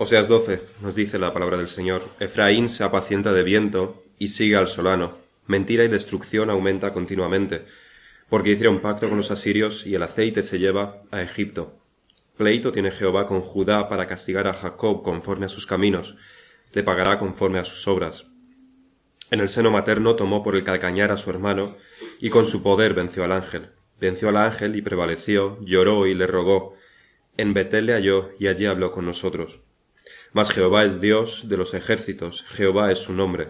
Oseas 12 nos dice la palabra del Señor, Efraín se apacienta de viento y sigue al solano. Mentira y destrucción aumenta continuamente, porque hicieron pacto con los asirios y el aceite se lleva a Egipto. Pleito tiene Jehová con Judá para castigar a Jacob conforme a sus caminos, le pagará conforme a sus obras. En el seno materno tomó por el calcañar a su hermano, y con su poder venció al ángel. Venció al ángel y prevaleció, lloró y le rogó. En Betel le halló y allí habló con nosotros. Mas Jehová es Dios de los ejércitos, Jehová es su nombre.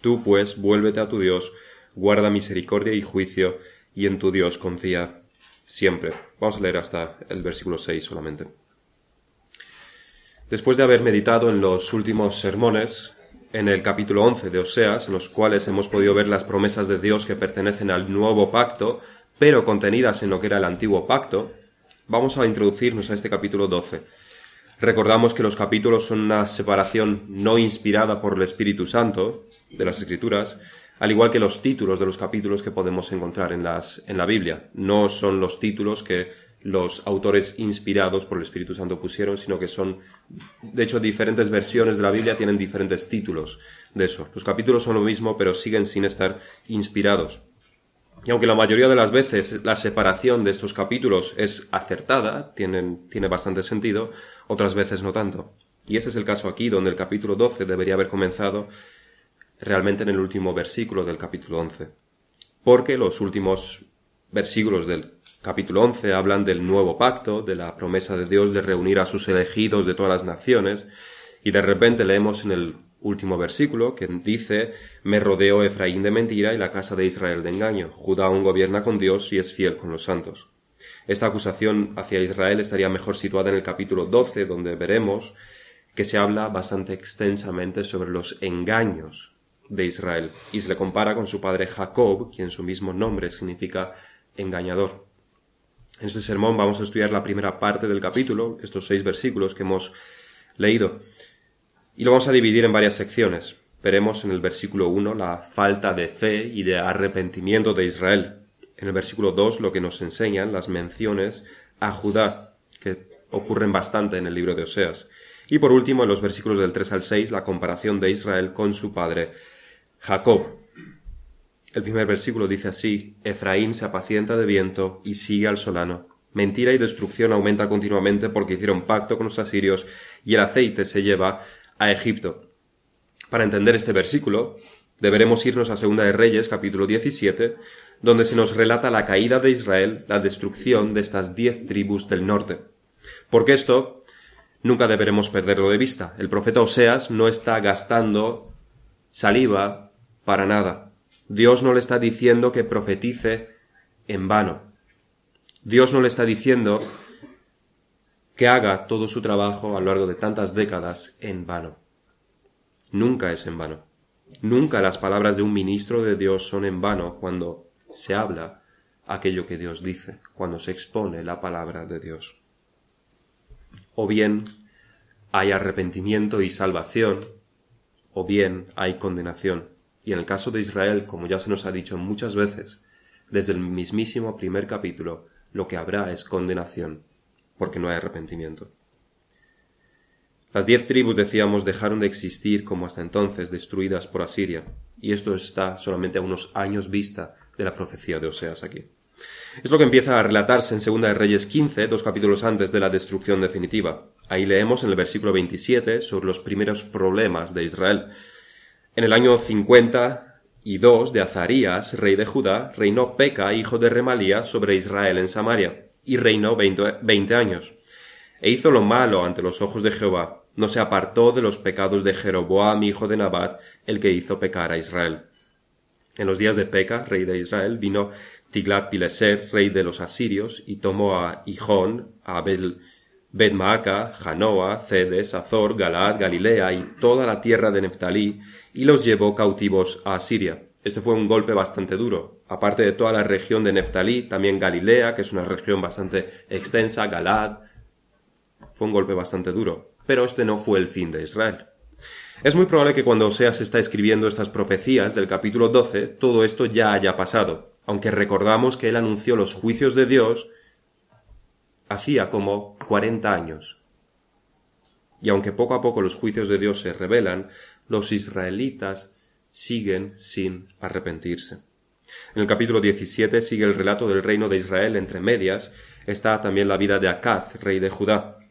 Tú, pues, vuélvete a tu Dios, guarda misericordia y juicio, y en tu Dios confía siempre. Vamos a leer hasta el versículo 6 solamente. Después de haber meditado en los últimos sermones, en el capítulo 11 de Oseas, en los cuales hemos podido ver las promesas de Dios que pertenecen al nuevo pacto, pero contenidas en lo que era el antiguo pacto, vamos a introducirnos a este capítulo 12 Recordamos que los capítulos son una separación no inspirada por el Espíritu Santo de las Escrituras, al igual que los títulos de los capítulos que podemos encontrar en, las, en la Biblia. No son los títulos que los autores inspirados por el Espíritu Santo pusieron, sino que son, de hecho, diferentes versiones de la Biblia tienen diferentes títulos de eso. Los capítulos son lo mismo, pero siguen sin estar inspirados. Y aunque la mayoría de las veces la separación de estos capítulos es acertada, tienen, tiene bastante sentido, otras veces no tanto. Y este es el caso aquí, donde el capítulo 12 debería haber comenzado realmente en el último versículo del capítulo 11. Porque los últimos versículos del capítulo 11 hablan del nuevo pacto, de la promesa de Dios de reunir a sus elegidos de todas las naciones, y de repente leemos en el último versículo, que dice, me rodeó Efraín de mentira y la casa de Israel de engaño. Judá aún gobierna con Dios y es fiel con los santos. Esta acusación hacia Israel estaría mejor situada en el capítulo 12, donde veremos que se habla bastante extensamente sobre los engaños de Israel y se le compara con su padre Jacob, quien su mismo nombre significa engañador. En este sermón vamos a estudiar la primera parte del capítulo, estos seis versículos que hemos leído. Y lo vamos a dividir en varias secciones. Veremos en el versículo 1 la falta de fe y de arrepentimiento de Israel. En el versículo 2 lo que nos enseñan las menciones a Judá, que ocurren bastante en el libro de Oseas. Y por último, en los versículos del 3 al 6, la comparación de Israel con su padre Jacob. El primer versículo dice así, Efraín se apacienta de viento y sigue al solano. Mentira y destrucción aumenta continuamente porque hicieron pacto con los asirios y el aceite se lleva a Egipto. Para entender este versículo, deberemos irnos a Segunda de Reyes, capítulo 17, donde se nos relata la caída de Israel, la destrucción de estas diez tribus del norte. Porque esto nunca deberemos perderlo de vista. El profeta Oseas no está gastando saliva para nada. Dios no le está diciendo que profetice en vano. Dios no le está diciendo que haga todo su trabajo a lo largo de tantas décadas en vano. Nunca es en vano. Nunca las palabras de un ministro de Dios son en vano cuando se habla aquello que Dios dice, cuando se expone la palabra de Dios. O bien hay arrepentimiento y salvación, o bien hay condenación. Y en el caso de Israel, como ya se nos ha dicho muchas veces, desde el mismísimo primer capítulo, lo que habrá es condenación porque no hay arrepentimiento. Las diez tribus, decíamos, dejaron de existir como hasta entonces, destruidas por Asiria, y esto está solamente a unos años vista de la profecía de Oseas aquí. Es lo que empieza a relatarse en Segunda de Reyes 15, dos capítulos antes de la destrucción definitiva. Ahí leemos en el versículo 27 sobre los primeros problemas de Israel. En el año 52 de Azarías, rey de Judá, reinó Peca, hijo de Remalía, sobre Israel en Samaria y reinó veinte años. E hizo lo malo ante los ojos de Jehová, no se apartó de los pecados de Jeroboam, hijo de Nabat, el que hizo pecar a Israel. En los días de Peca, rey de Israel, vino Tiglat-Pileser, rey de los asirios, y tomó a Hijón, a Abel, Bet-Maaca, Janoa, Cedes, Azor, Galad, Galilea y toda la tierra de Neftalí, y los llevó cautivos a Asiria. Este fue un golpe bastante duro. Aparte de toda la región de Neftalí, también Galilea, que es una región bastante extensa, Galad. Fue un golpe bastante duro. Pero este no fue el fin de Israel. Es muy probable que cuando Oseas está escribiendo estas profecías del capítulo 12, todo esto ya haya pasado, aunque recordamos que él anunció los juicios de Dios hacía como 40 años. y aunque poco a poco los juicios de Dios se revelan, los israelitas siguen sin arrepentirse. En el capítulo 17 sigue el relato del reino de Israel entre medias, está también la vida de Acaz, rey de Judá.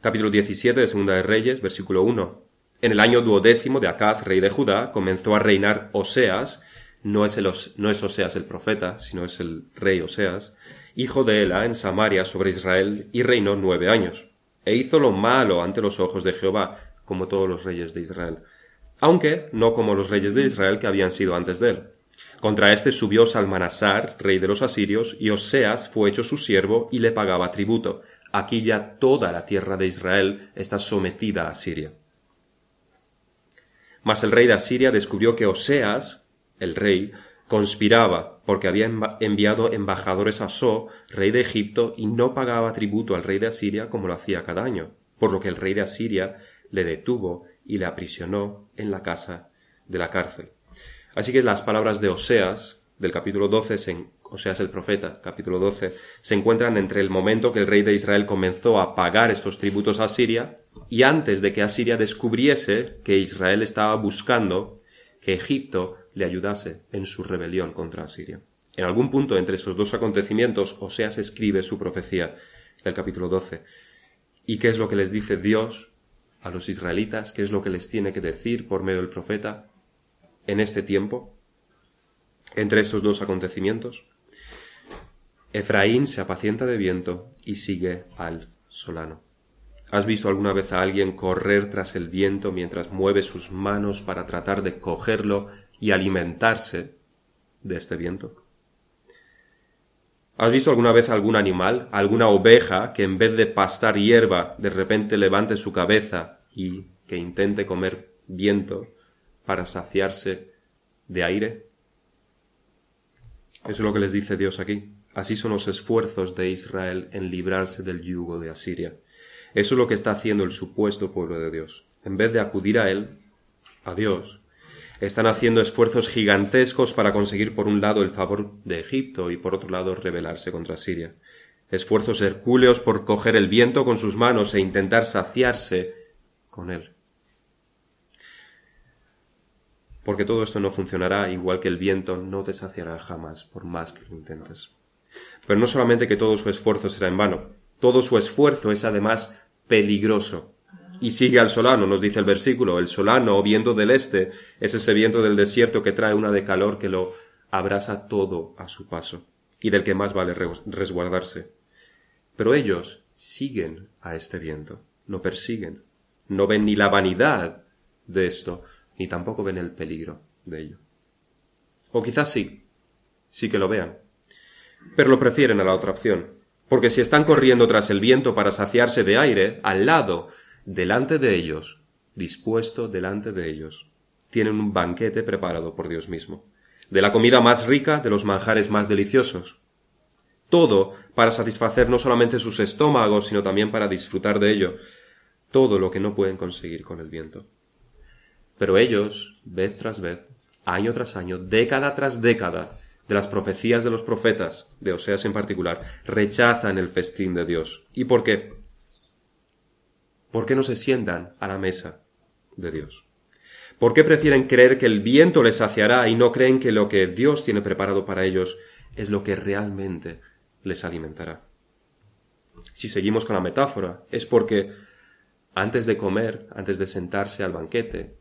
Capítulo 17 de Segunda de Reyes, versículo 1. En el año duodécimo de Acaz, rey de Judá, comenzó a reinar Oseas, no es, el, no es Oseas el profeta, sino es el rey Oseas, hijo de Ela, en Samaria sobre Israel, y reinó nueve años. E hizo lo malo ante los ojos de Jehová, como todos los reyes de Israel aunque no como los reyes de Israel que habían sido antes de él. Contra éste subió Salmanasar, rey de los asirios, y Oseas fue hecho su siervo y le pagaba tributo. Aquí ya toda la tierra de Israel está sometida a Siria. Mas el rey de Asiria descubrió que Oseas, el rey, conspiraba, porque había enviado embajadores a So, rey de Egipto, y no pagaba tributo al rey de Asiria como lo hacía cada año, por lo que el rey de Asiria le detuvo y le aprisionó en la casa de la cárcel. Así que las palabras de Oseas, del capítulo 12, Oseas el profeta, capítulo 12, se encuentran entre el momento que el rey de Israel comenzó a pagar estos tributos a Siria y antes de que Asiria descubriese que Israel estaba buscando que Egipto le ayudase en su rebelión contra Asiria. En algún punto entre esos dos acontecimientos, Oseas escribe su profecía del capítulo 12. ¿Y qué es lo que les dice Dios a los israelitas qué es lo que les tiene que decir por medio del profeta en este tiempo, entre estos dos acontecimientos. Efraín se apacienta de viento y sigue al solano. ¿Has visto alguna vez a alguien correr tras el viento mientras mueve sus manos para tratar de cogerlo y alimentarse de este viento? ¿Has visto alguna vez algún animal, alguna oveja, que en vez de pastar hierba, de repente levante su cabeza y que intente comer viento para saciarse de aire? Eso es lo que les dice Dios aquí. Así son los esfuerzos de Israel en librarse del yugo de Asiria. Eso es lo que está haciendo el supuesto pueblo de Dios. En vez de acudir a Él, a Dios, están haciendo esfuerzos gigantescos para conseguir por un lado el favor de Egipto y por otro lado rebelarse contra Siria. Esfuerzos hercúleos por coger el viento con sus manos e intentar saciarse con él. Porque todo esto no funcionará igual que el viento no te saciará jamás por más que lo intentes. Pero no solamente que todo su esfuerzo será en vano, todo su esfuerzo es además peligroso y sigue al solano, nos dice el versículo. El solano, o viento del este, es ese viento del desierto que trae una de calor que lo abrasa todo a su paso, y del que más vale resguardarse. Pero ellos siguen a este viento, lo persiguen. No ven ni la vanidad de esto, ni tampoco ven el peligro de ello. O quizás sí, sí que lo vean. Pero lo prefieren a la otra opción, porque si están corriendo tras el viento para saciarse de aire, al lado delante de ellos, dispuesto delante de ellos. Tienen un banquete preparado por Dios mismo, de la comida más rica, de los manjares más deliciosos. Todo para satisfacer no solamente sus estómagos, sino también para disfrutar de ello, todo lo que no pueden conseguir con el viento. Pero ellos, vez tras vez, año tras año, década tras década, de las profecías de los profetas, de Oseas en particular, rechazan el festín de Dios. ¿Y por qué? ¿Por qué no se sientan a la mesa de Dios? ¿Por qué prefieren creer que el viento les saciará y no creen que lo que Dios tiene preparado para ellos es lo que realmente les alimentará? Si seguimos con la metáfora, es porque antes de comer, antes de sentarse al banquete,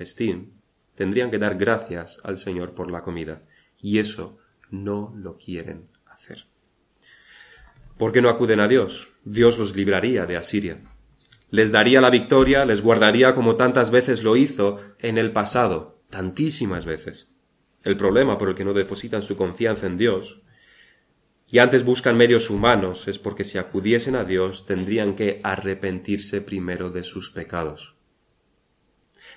festín, tendrían que dar gracias al Señor por la comida, y eso no lo quieren hacer. ¿Por qué no acuden a Dios? Dios los libraría de Asiria les daría la victoria, les guardaría como tantas veces lo hizo en el pasado, tantísimas veces. El problema por el que no depositan su confianza en Dios y antes buscan medios humanos es porque si acudiesen a Dios tendrían que arrepentirse primero de sus pecados.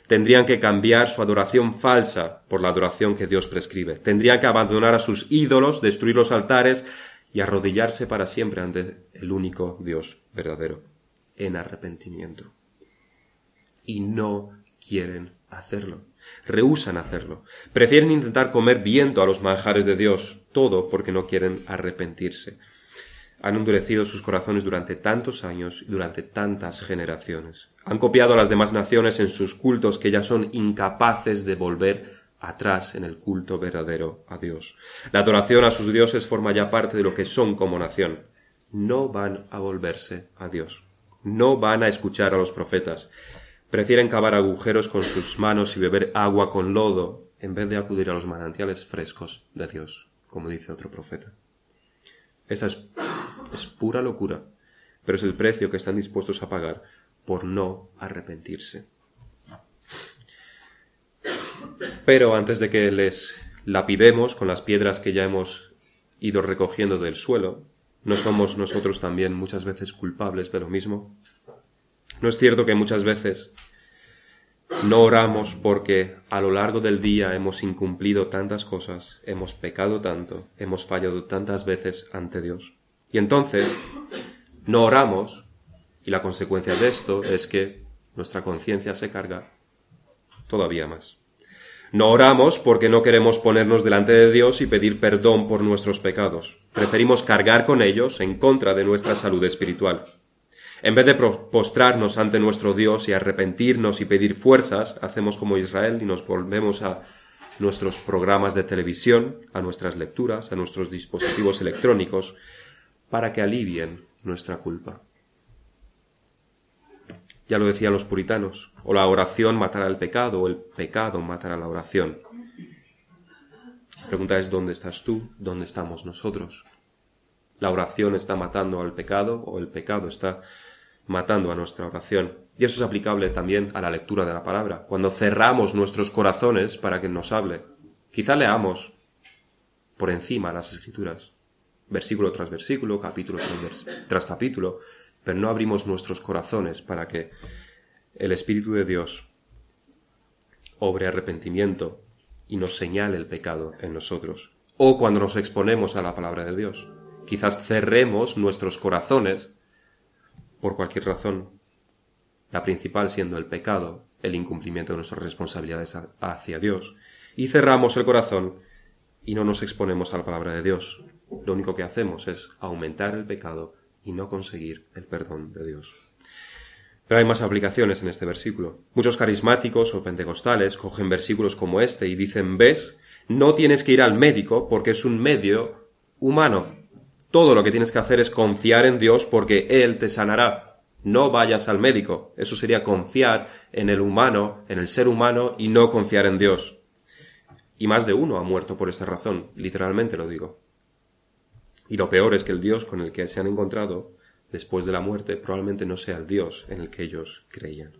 Tendrían que cambiar su adoración falsa por la adoración que Dios prescribe. Tendrían que abandonar a sus ídolos, destruir los altares y arrodillarse para siempre ante el único Dios verdadero en arrepentimiento. Y no quieren hacerlo. Rehusan hacerlo. Prefieren intentar comer viento a los manjares de Dios, todo porque no quieren arrepentirse. han endurecido sus corazones durante tantos años y durante tantas generaciones. Han copiado a las demás naciones en sus cultos que ya son incapaces de volver atrás en el culto verdadero a Dios. La adoración a sus dioses forma ya parte de lo que son como nación. No van a volverse a Dios. No van a escuchar a los profetas. Prefieren cavar agujeros con sus manos y beber agua con lodo en vez de acudir a los manantiales frescos de Dios, como dice otro profeta. Esta es, es pura locura, pero es el precio que están dispuestos a pagar por no arrepentirse. Pero antes de que les lapidemos con las piedras que ya hemos ido recogiendo del suelo, ¿no somos nosotros también muchas veces culpables de lo mismo? ¿No es cierto que muchas veces no oramos porque a lo largo del día hemos incumplido tantas cosas, hemos pecado tanto, hemos fallado tantas veces ante Dios? Y entonces no oramos y la consecuencia de esto es que nuestra conciencia se carga todavía más. No oramos porque no queremos ponernos delante de Dios y pedir perdón por nuestros pecados. Preferimos cargar con ellos en contra de nuestra salud espiritual. En vez de postrarnos ante nuestro Dios y arrepentirnos y pedir fuerzas, hacemos como Israel y nos volvemos a nuestros programas de televisión, a nuestras lecturas, a nuestros dispositivos electrónicos, para que alivien nuestra culpa. Ya lo decían los puritanos, o la oración matará el pecado, o el pecado matará la oración. La pregunta es, ¿dónde estás tú? ¿Dónde estamos nosotros? ¿La oración está matando al pecado o el pecado está matando a nuestra oración? Y eso es aplicable también a la lectura de la palabra. Cuando cerramos nuestros corazones para que nos hable, quizá leamos por encima las escrituras, versículo tras versículo, capítulo tras, tras capítulo, pero no abrimos nuestros corazones para que el Espíritu de Dios obre arrepentimiento y nos señale el pecado en nosotros. O cuando nos exponemos a la palabra de Dios. Quizás cerremos nuestros corazones por cualquier razón, la principal siendo el pecado, el incumplimiento de nuestras responsabilidades hacia Dios, y cerramos el corazón y no nos exponemos a la palabra de Dios. Lo único que hacemos es aumentar el pecado y no conseguir el perdón de Dios. Pero hay más aplicaciones en este versículo. Muchos carismáticos o pentecostales cogen versículos como este y dicen, ves, no tienes que ir al médico porque es un medio humano. Todo lo que tienes que hacer es confiar en Dios porque Él te sanará. No vayas al médico. Eso sería confiar en el humano, en el ser humano y no confiar en Dios. Y más de uno ha muerto por esta razón, literalmente lo digo. Y lo peor es que el Dios con el que se han encontrado después de la muerte probablemente no sea el Dios en el que ellos creían.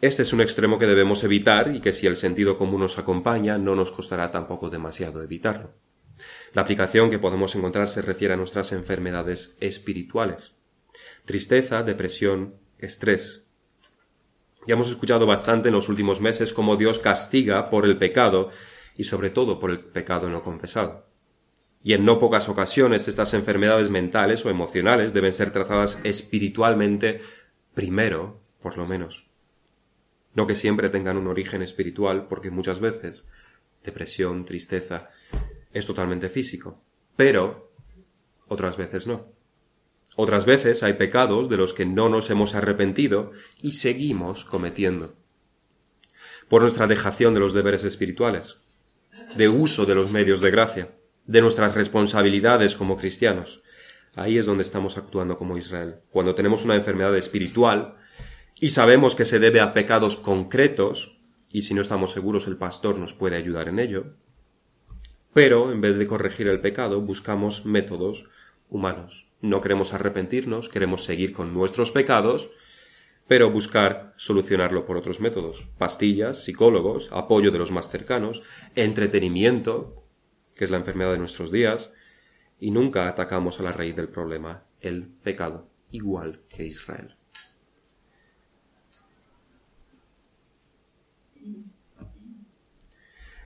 Este es un extremo que debemos evitar y que si el sentido común nos acompaña no nos costará tampoco demasiado evitarlo. La aplicación que podemos encontrar se refiere a nuestras enfermedades espirituales. Tristeza, depresión, estrés. Ya hemos escuchado bastante en los últimos meses cómo Dios castiga por el pecado y sobre todo por el pecado no confesado y en no pocas ocasiones estas enfermedades mentales o emocionales deben ser tratadas espiritualmente primero, por lo menos. No que siempre tengan un origen espiritual, porque muchas veces depresión, tristeza, es totalmente físico, pero otras veces no. Otras veces hay pecados de los que no nos hemos arrepentido y seguimos cometiendo. Por nuestra dejación de los deberes espirituales, de uso de los medios de gracia de nuestras responsabilidades como cristianos. Ahí es donde estamos actuando como Israel. Cuando tenemos una enfermedad espiritual y sabemos que se debe a pecados concretos, y si no estamos seguros el pastor nos puede ayudar en ello, pero en vez de corregir el pecado buscamos métodos humanos. No queremos arrepentirnos, queremos seguir con nuestros pecados, pero buscar solucionarlo por otros métodos. Pastillas, psicólogos, apoyo de los más cercanos, entretenimiento, que es la enfermedad de nuestros días, y nunca atacamos a la raíz del problema, el pecado, igual que Israel.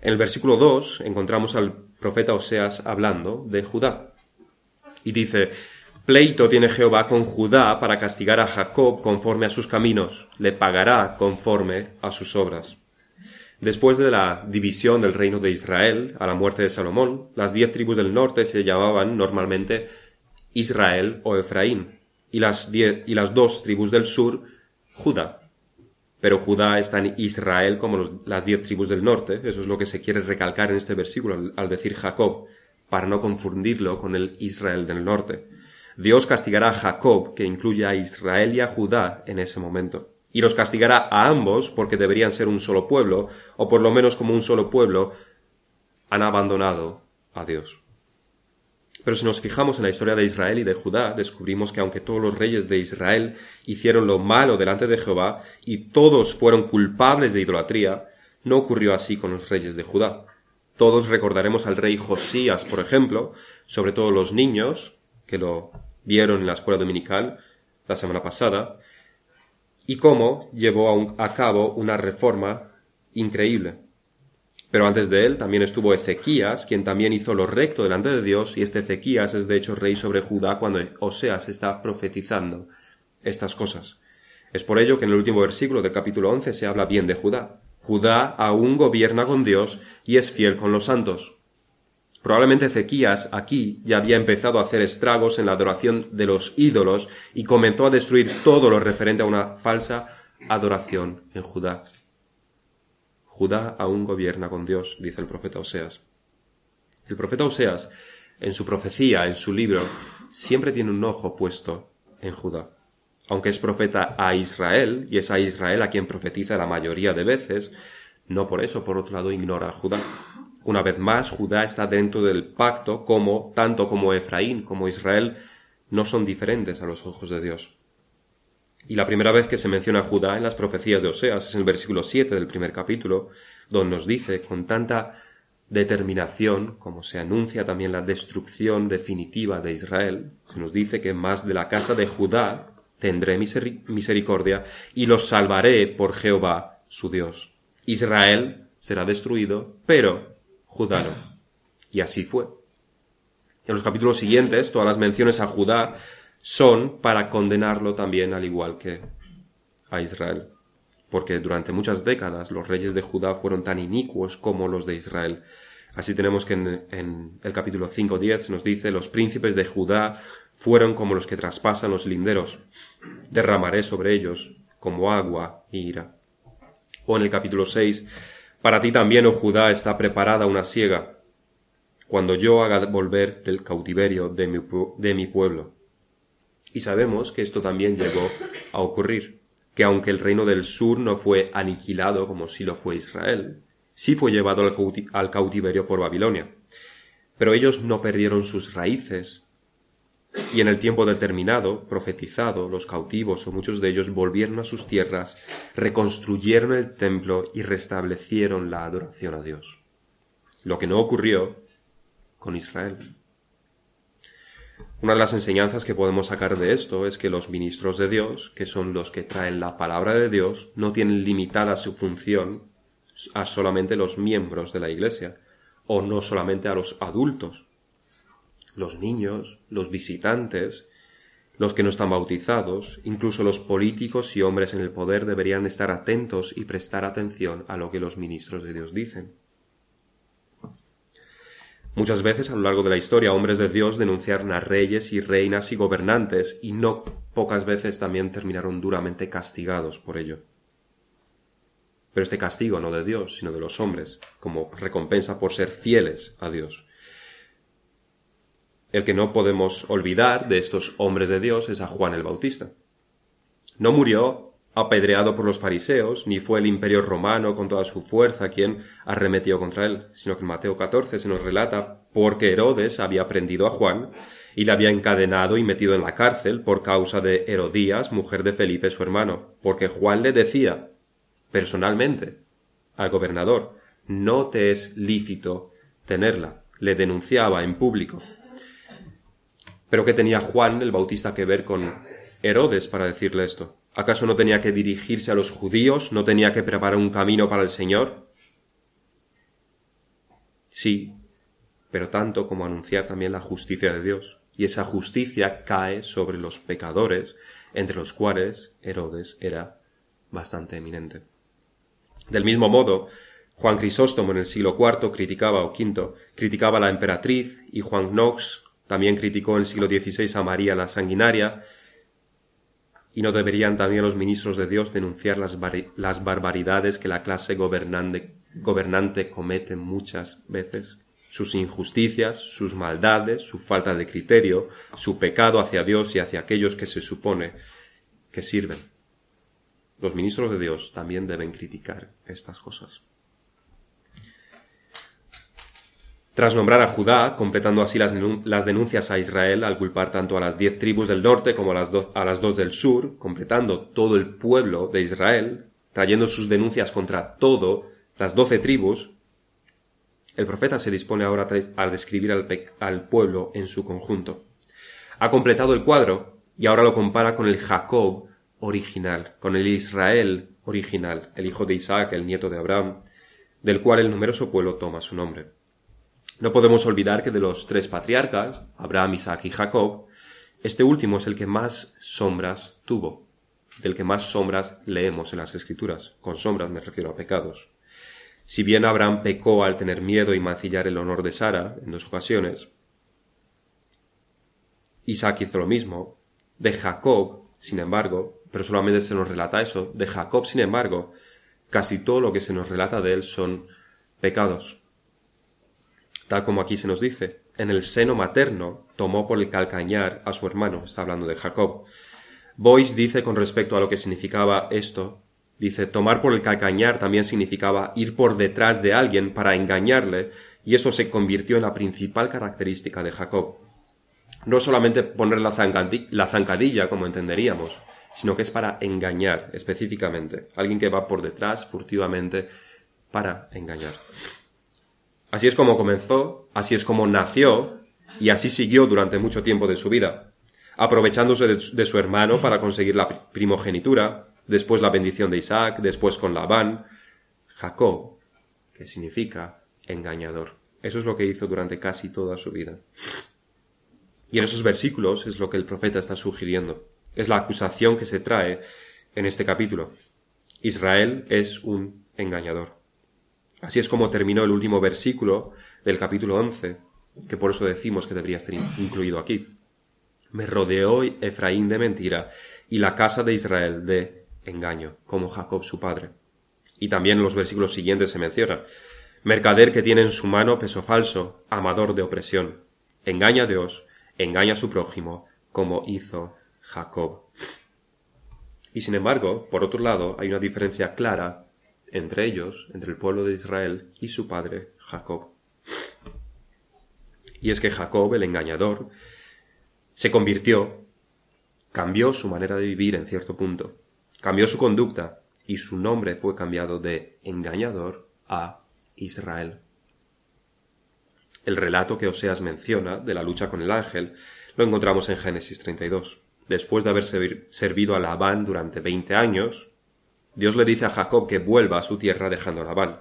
En el versículo 2 encontramos al profeta Oseas hablando de Judá. Y dice, Pleito tiene Jehová con Judá para castigar a Jacob conforme a sus caminos, le pagará conforme a sus obras. Después de la división del reino de Israel, a la muerte de Salomón, las diez tribus del norte se llamaban normalmente Israel o Efraín, y las, y las dos tribus del sur, Judá. Pero Judá está en Israel como las diez tribus del norte, eso es lo que se quiere recalcar en este versículo al decir Jacob, para no confundirlo con el Israel del norte. Dios castigará a Jacob, que incluye a Israel y a Judá en ese momento. Y los castigará a ambos porque deberían ser un solo pueblo, o por lo menos como un solo pueblo, han abandonado a Dios. Pero si nos fijamos en la historia de Israel y de Judá, descubrimos que aunque todos los reyes de Israel hicieron lo malo delante de Jehová y todos fueron culpables de idolatría, no ocurrió así con los reyes de Judá. Todos recordaremos al rey Josías, por ejemplo, sobre todo los niños, que lo vieron en la escuela dominical la semana pasada, y cómo llevó a, cabo una reforma increíble. Pero antes de él también estuvo Ezequías, quien también hizo lo recto delante de Dios, y este Ezequías es de hecho rey sobre Judá cuando Oseas está profetizando estas cosas. Es por ello que en el último versículo del capítulo 11 se habla bien de Judá. Judá aún gobierna con Dios y es fiel con los santos. Probablemente Ezequías aquí ya había empezado a hacer estragos en la adoración de los ídolos y comenzó a destruir todo lo referente a una falsa adoración en Judá. Judá aún gobierna con Dios, dice el profeta Oseas. El profeta Oseas, en su profecía, en su libro, siempre tiene un ojo puesto en Judá. Aunque es profeta a Israel, y es a Israel a quien profetiza la mayoría de veces, no por eso, por otro lado, ignora a Judá. Una vez más, Judá está dentro del pacto como, tanto como Efraín como Israel, no son diferentes a los ojos de Dios. Y la primera vez que se menciona a Judá en las profecías de Oseas es en el versículo 7 del primer capítulo, donde nos dice con tanta determinación, como se anuncia también la destrucción definitiva de Israel, se nos dice que más de la casa de Judá tendré misericordia y los salvaré por Jehová su Dios. Israel será destruido, pero Judá Y así fue. En los capítulos siguientes, todas las menciones a Judá son para condenarlo también al igual que a Israel. Porque durante muchas décadas los reyes de Judá fueron tan inicuos como los de Israel. Así tenemos que en, el capítulo 5.10 se nos dice, los príncipes de Judá fueron como los que traspasan los linderos. Derramaré sobre ellos como agua y ira. O en el capítulo 6, para ti también, oh Judá, está preparada una siega, cuando yo haga volver del cautiverio de mi, de mi pueblo. Y sabemos que esto también llegó a ocurrir, que aunque el reino del sur no fue aniquilado como si lo fue Israel, sí fue llevado al cautiverio por Babilonia. Pero ellos no perdieron sus raíces, y en el tiempo determinado, profetizado, los cautivos o muchos de ellos volvieron a sus tierras, reconstruyeron el templo y restablecieron la adoración a Dios. Lo que no ocurrió con Israel. Una de las enseñanzas que podemos sacar de esto es que los ministros de Dios, que son los que traen la palabra de Dios, no tienen limitada su función a solamente los miembros de la Iglesia, o no solamente a los adultos, los niños, los visitantes, los que no están bautizados, incluso los políticos y hombres en el poder deberían estar atentos y prestar atención a lo que los ministros de Dios dicen. Muchas veces a lo largo de la historia hombres de Dios denunciaron a reyes y reinas y gobernantes y no pocas veces también terminaron duramente castigados por ello. Pero este castigo no de Dios, sino de los hombres, como recompensa por ser fieles a Dios. El que no podemos olvidar de estos hombres de Dios es a Juan el Bautista. No murió apedreado por los fariseos, ni fue el imperio romano con toda su fuerza quien arremetió contra él, sino que en Mateo 14 se nos relata porque Herodes había prendido a Juan y le había encadenado y metido en la cárcel por causa de Herodías, mujer de Felipe su hermano, porque Juan le decía personalmente al gobernador no te es lícito tenerla, le denunciaba en público. Pero ¿qué tenía Juan el Bautista que ver con Herodes para decirle esto? ¿Acaso no tenía que dirigirse a los judíos? ¿No tenía que preparar un camino para el Señor? Sí, pero tanto como anunciar también la justicia de Dios. Y esa justicia cae sobre los pecadores, entre los cuales Herodes era bastante eminente. Del mismo modo, Juan Crisóstomo en el siglo IV criticaba o V criticaba a la emperatriz y Juan Knox También criticó en el siglo XVI a María la sanguinaria. ¿Y no deberían también los ministros de Dios denunciar las, las barbaridades que la clase gobernante, gobernante comete muchas veces? Sus injusticias, sus maldades, su falta de criterio, su pecado hacia Dios y hacia aquellos que se supone que sirven. Los ministros de Dios también deben criticar estas cosas. Tras nombrar a Judá, completando así las, denuncias a Israel al culpar tanto a las diez tribus del norte como a las, dos del sur, completando todo el pueblo de Israel, trayendo sus denuncias contra todo las doce tribus, el profeta se dispone ahora a describir al, al pueblo en su conjunto. Ha completado el cuadro y ahora lo compara con el Jacob original, con el Israel original, el hijo de Isaac, el nieto de Abraham, del cual el numeroso pueblo toma su nombre. No podemos olvidar que de los tres patriarcas, Abraham, Isaac y Jacob, este último es el que más sombras tuvo, del que más sombras leemos en las Escrituras. Con sombras me refiero a pecados. Si bien Abraham pecó al tener miedo y mancillar el honor de Sara en dos ocasiones, Isaac hizo lo mismo. De Jacob, sin embargo, pero solamente se nos relata eso, de Jacob, sin embargo, casi todo lo que se nos relata de él son pecados tal como aquí se nos dice, en el seno materno tomó por el calcañar a su hermano, está hablando de Jacob. Boyce dice con respecto a lo que significaba esto, dice, tomar por el calcañar también significaba ir por detrás de alguien para engañarle, y eso se convirtió en la principal característica de Jacob. No solamente poner la, la zancadilla, como entenderíamos, sino que es para engañar específicamente, alguien que va por detrás furtivamente para engañar. Así es como comenzó, así es como nació y así siguió durante mucho tiempo de su vida, aprovechándose de, su hermano para conseguir la primogenitura, después la bendición de Isaac, después con Labán, Jacob, que significa engañador. Eso es lo que hizo durante casi toda su vida. Y en esos versículos es lo que el profeta está sugiriendo. Es la acusación que se trae en este capítulo. Israel es un engañador. Así es como terminó el último versículo del capítulo 11, que por eso decimos que debería estar incluido aquí. Me rodeó Efraín de mentira y la casa de Israel de engaño, como Jacob su padre. Y también en los versículos siguientes se menciona, mercader que tiene en su mano peso falso, amador de opresión, engaña a Dios, engaña a su prójimo, como hizo Jacob. Y sin embargo, por otro lado, hay una diferencia clara entre ellos, entre el pueblo de Israel y su padre Jacob. Y es que Jacob, el engañador, se convirtió, cambió su manera de vivir en cierto punto, cambió su conducta y su nombre fue cambiado de engañador a Israel. El relato que Oseas menciona de la lucha con el ángel lo encontramos en Génesis 32. Después de haber servido a Labán durante veinte años, Dios le dice a Jacob que vuelva a su tierra dejando a Labán.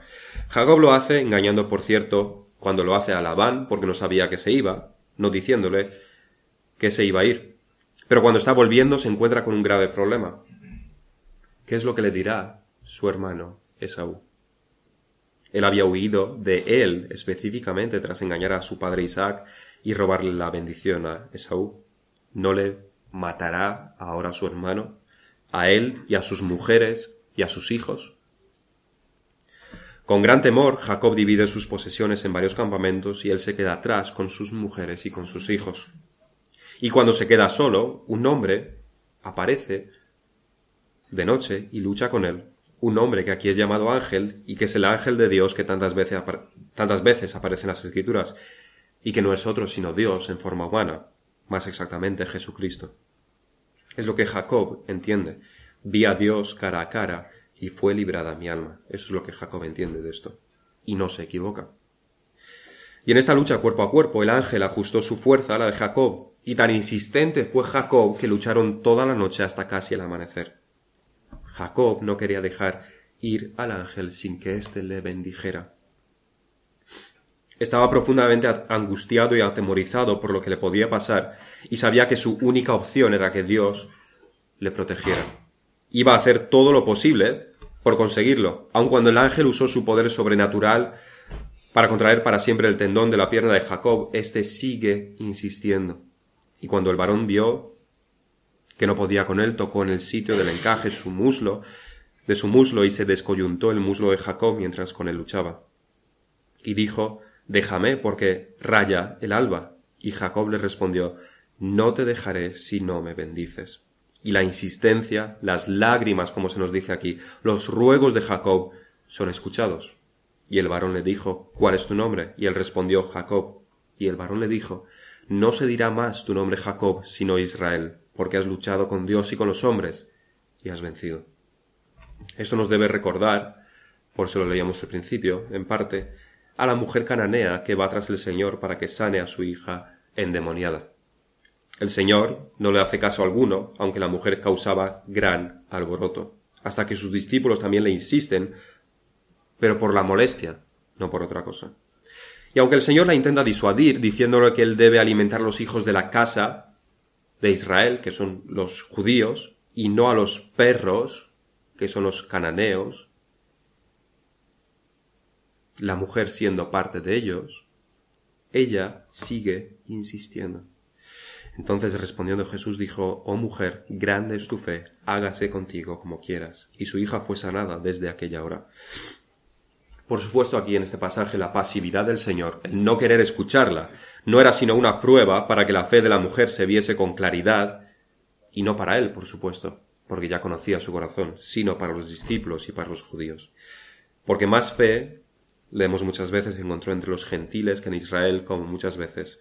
Jacob lo hace, engañando por cierto, cuando lo hace a Labán, porque no sabía que se iba, no diciéndole que se iba a ir. Pero cuando está volviendo se encuentra con un grave problema. ¿Qué es lo que le dirá su hermano Esaú? Él había huido de él específicamente tras engañar a su padre Isaac y robarle la bendición a Esaú. ¿No le matará ahora a su hermano, a él y a sus mujeres y a sus hijos. Con gran temor, Jacob divide sus posesiones en varios campamentos y él se queda atrás con sus mujeres y con sus hijos. Y cuando se queda solo, un hombre aparece de noche y lucha con él. Un hombre que aquí es llamado ángel y que es el ángel de Dios que tantas veces, tantas veces aparece en las escrituras y que no es otro sino Dios en forma humana, más exactamente Jesucristo. Es lo que Jacob entiende Vi a Dios cara a cara y fue librada mi alma. Eso es lo que Jacob entiende de esto. Y no se equivoca. Y en esta lucha cuerpo a cuerpo el ángel ajustó su fuerza a la de Jacob, y tan insistente fue Jacob que lucharon toda la noche hasta casi el amanecer. Jacob no quería dejar ir al ángel sin que éste le bendijera. Estaba profundamente angustiado y atemorizado por lo que le podía pasar, y sabía que su única opción era que Dios le protegiera iba a hacer todo lo posible por conseguirlo, aun cuando el ángel usó su poder sobrenatural para contraer para siempre el tendón de la pierna de Jacob, éste sigue insistiendo. Y cuando el varón vio que no podía con él, tocó en el sitio del encaje su muslo, de su muslo y se descoyuntó el muslo de Jacob mientras con él luchaba. Y dijo, Déjame, porque raya el alba. Y Jacob le respondió, No te dejaré si no me bendices. Y la insistencia, las lágrimas, como se nos dice aquí, los ruegos de Jacob son escuchados. Y el varón le dijo, ¿Cuál es tu nombre? Y él respondió, Jacob. Y el varón le dijo, No se dirá más tu nombre Jacob, sino Israel, porque has luchado con Dios y con los hombres, y has vencido. Esto nos debe recordar, por eso lo leíamos al principio, en parte, a la mujer cananea que va tras el Señor para que sane a su hija endemoniada. El Señor no le hace caso alguno, aunque la mujer causaba gran alboroto, hasta que sus discípulos también le insisten, pero por la molestia, no por otra cosa. Y aunque el Señor la intenta disuadir, diciéndole que él debe alimentar a los hijos de la casa de Israel, que son los judíos, y no a los perros que son los cananeos, la mujer siendo parte de ellos, ella sigue insistiendo. Entonces respondiendo Jesús dijo, Oh mujer, grande es tu fe, hágase contigo como quieras. Y su hija fue sanada desde aquella hora. Por supuesto, aquí en este pasaje la pasividad del Señor, el no querer escucharla, no era sino una prueba para que la fe de la mujer se viese con claridad, y no para él, por supuesto porque ya conocía su corazón, sino para los discípulos y para los judíos. Porque más fe, leemos muchas veces, encontró entre los gentiles que en Israel, como muchas veces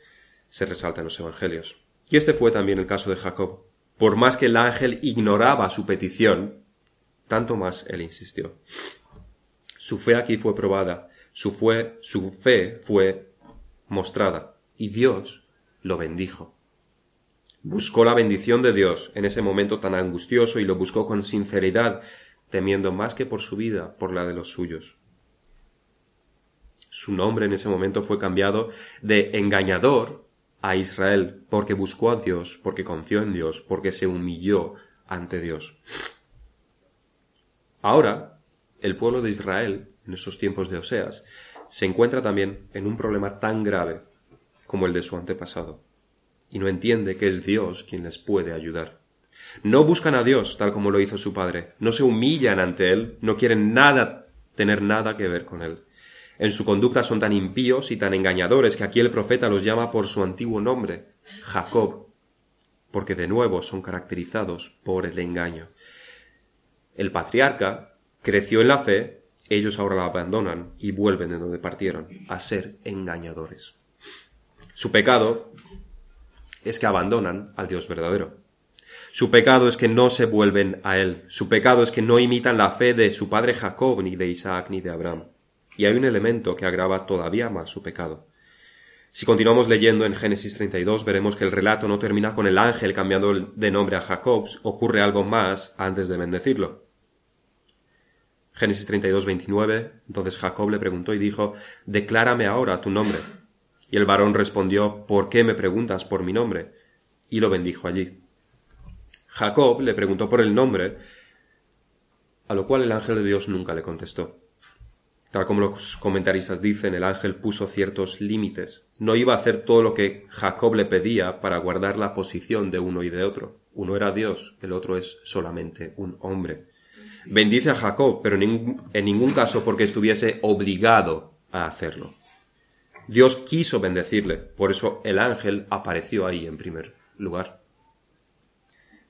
se resalta en los evangelios. Y este fue también el caso de Jacob. Por más que el ángel ignoraba su petición, tanto más él insistió. Su fe aquí fue probada, su, fue, su fe fue mostrada, y Dios lo bendijo. Buscó la bendición de Dios en ese momento tan angustioso y lo buscó con sinceridad, temiendo más que por su vida, por la de los suyos. Su nombre en ese momento fue cambiado de engañador a Israel, porque buscó a Dios, porque confió en Dios, porque se humilló ante Dios. Ahora, el pueblo de Israel, en esos tiempos de Oseas, se encuentra también en un problema tan grave como el de su antepasado y no entiende que es Dios quien les puede ayudar. No buscan a Dios tal como lo hizo su padre, no se humillan ante Él, no quieren nada tener nada que ver con Él. En su conducta son tan impíos y tan engañadores que aquí el profeta los llama por su antiguo nombre, Jacob, porque de nuevo son caracterizados por el engaño. El patriarca creció en la fe, ellos ahora la abandonan y vuelven de donde partieron, a ser engañadores. Su pecado es que abandonan al Dios verdadero. Su pecado es que no se vuelven a Él. Su pecado es que no imitan la fe de su padre Jacob, ni de Isaac, ni de Abraham. Y hay un elemento que agrava todavía más su pecado. Si continuamos leyendo en Génesis 32, veremos que el relato no termina con el ángel cambiando de nombre a Jacob, ocurre algo más antes de bendecirlo. Génesis 32, 29, entonces Jacob le preguntó y dijo, Declárame ahora tu nombre. Y el varón respondió, ¿Por qué me preguntas por mi nombre? Y lo bendijo allí. Jacob le preguntó por el nombre, a lo cual el ángel de Dios nunca le contestó. Tal como los comentaristas dicen, el ángel puso ciertos límites. No iba a hacer todo lo que Jacob le pedía para guardar la posición de uno y de otro. Uno era Dios, el otro es solamente un hombre. Bendice a Jacob, pero en ningún caso porque estuviese obligado a hacerlo. Dios quiso bendecirle, por eso el ángel apareció ahí en primer lugar.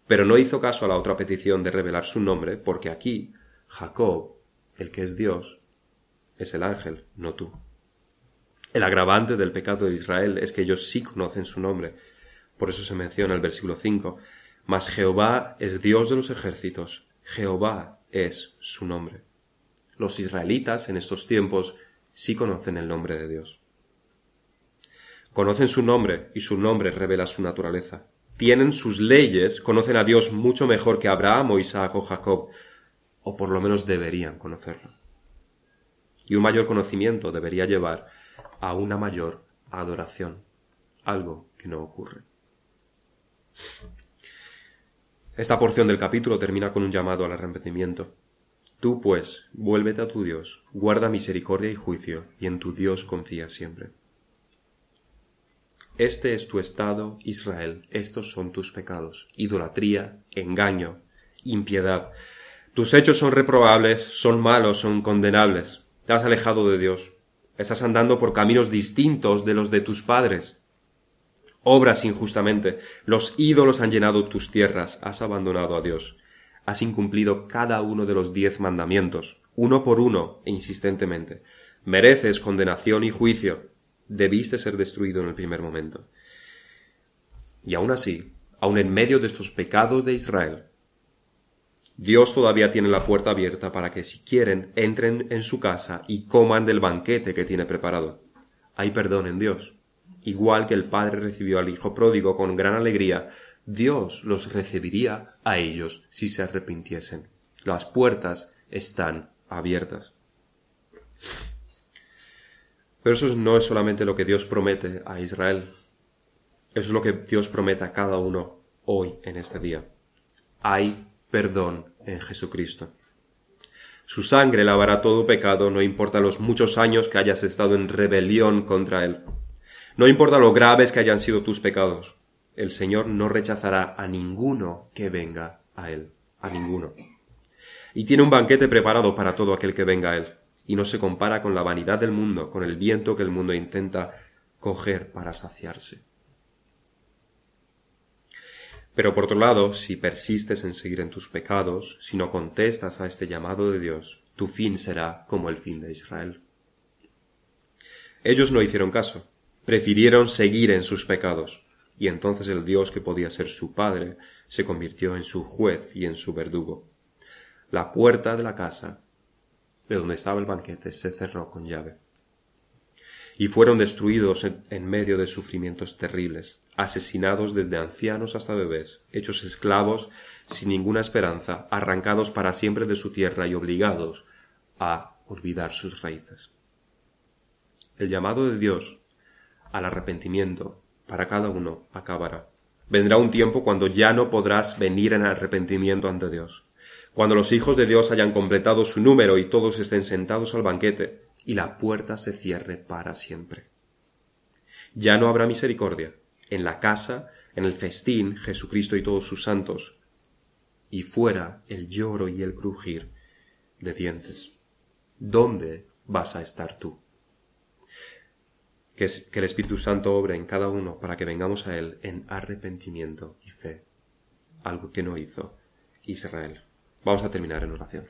Pero no hizo caso a la otra petición de revelar su nombre, porque aquí Jacob, el que es Dios, es el ángel, no tú. El agravante del pecado de Israel es que ellos sí conocen su nombre. Por eso se menciona el versículo 5. Mas Jehová es Dios de los ejércitos. Jehová es su nombre. Los israelitas en estos tiempos sí conocen el nombre de Dios. Conocen su nombre y su nombre revela su naturaleza. Tienen sus leyes, conocen a Dios mucho mejor que Abraham o Isaac o Jacob, o por lo menos deberían conocerlo. Y un mayor conocimiento debería llevar a una mayor adoración, algo que no ocurre. Esta porción del capítulo termina con un llamado al arrepentimiento. Tú, pues, vuélvete a tu Dios, guarda misericordia y juicio, y en tu Dios confía siempre. Este es tu estado, Israel, estos son tus pecados, idolatría, engaño, impiedad. Tus hechos son reprobables, son malos, son condenables. Te has alejado de Dios. Estás andando por caminos distintos de los de tus padres. Obras injustamente. Los ídolos han llenado tus tierras. Has abandonado a Dios. Has incumplido cada uno de los diez mandamientos, uno por uno e insistentemente. Mereces condenación y juicio debiste ser destruido en el primer momento. Y aún así, aun en medio de estos pecados de Israel, Dios todavía tiene la puerta abierta para que si quieren entren en su casa y coman del banquete que tiene preparado. Hay perdón en Dios. Igual que el Padre recibió al Hijo pródigo con gran alegría, Dios los recibiría a ellos si se arrepintiesen. Las puertas están abiertas. Pero eso no es solamente lo que Dios promete a Israel. Eso es lo que Dios promete a cada uno hoy, en este día. Hay perdón en Jesucristo. Su sangre lavará todo pecado, no importa los muchos años que hayas estado en rebelión contra Él. No importa lo graves que hayan sido tus pecados. El Señor no rechazará a ninguno que venga a Él. A ninguno. Y tiene un banquete preparado para todo aquel que venga a Él y no se compara con la vanidad del mundo, con el viento que el mundo intenta coger para saciarse. Pero por otro lado, si persistes en seguir en tus pecados, si no contestas a este llamado de Dios, tu fin será como el fin de Israel. Ellos no hicieron caso, prefirieron seguir en sus pecados, y entonces el Dios que podía ser su Padre se convirtió en su juez y en su verdugo. La puerta de la casa de donde estaba el banquete se cerró con llave. Y fueron destruidos en, medio de sufrimientos terribles, asesinados desde ancianos hasta bebés, hechos esclavos sin ninguna esperanza, arrancados para siempre de su tierra y obligados a olvidar sus raíces. El llamado de Dios al arrepentimiento para cada uno acabará. Vendrá un tiempo cuando ya no podrás venir en arrepentimiento ante Dios cuando los hijos de Dios hayan completado su número y todos estén sentados al banquete, y la puerta se cierre para siempre. Ya no habrá misericordia. En la casa, en el festín, Jesucristo y todos sus santos, y fuera el lloro y el crujir de dientes. ¿Dónde vas a estar tú? Que, el Espíritu Santo obre en cada uno para que vengamos a Él en arrepentimiento y fe, algo que no hizo Israel. Vamos a terminar en oración.